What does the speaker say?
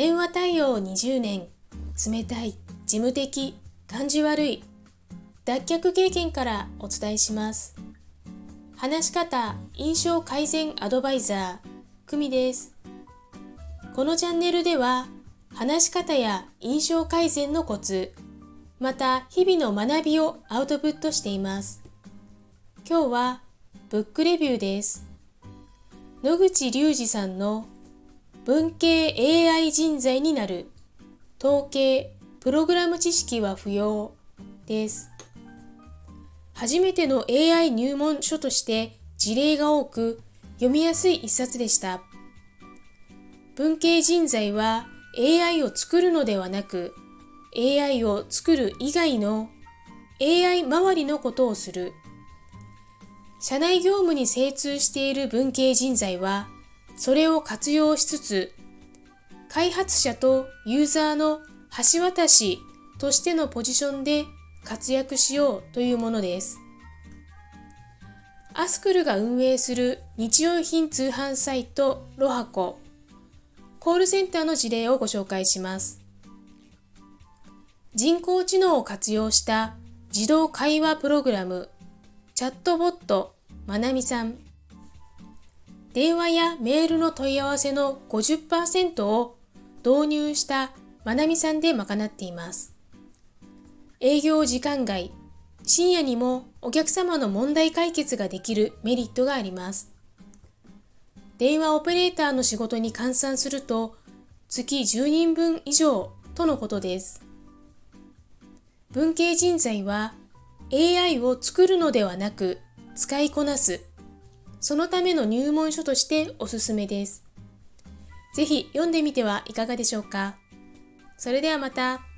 電話対応20年冷たい事務的感じ悪い脱却経験からお伝えします。話し方印象改善アドバイザー久美です。このチャンネルでは話し方や印象改善のコツまた日々の学びをアウトプットしています。今日はブックレビューです。野口隆二さんの文系 AI 人材になる。統計プログラム知識は不要です。初めての AI 入門書として事例が多く読みやすい一冊でした。文系人材は AI を作るのではなく AI を作る以外の AI 周りのことをする。社内業務に精通している文系人材はそれを活用しつつ開発者とユーザーの橋渡しとしてのポジションで活躍しようというものです。アスクルが運営する日用品通販サイトロハココールセンターの事例をご紹介します。人工知能を活用した自動会話プログラムチャットボットまなみさん電話やメールの問い合わせの50%を導入したまなみさんで賄っています。営業時間外、深夜にもお客様の問題解決ができるメリットがあります。電話オペレーターの仕事に換算すると月10人分以上とのことです。文系人材は AI を作るのではなく使いこなすそのための入門書としておすすめです。ぜひ読んでみてはいかがでしょうか。それではまた。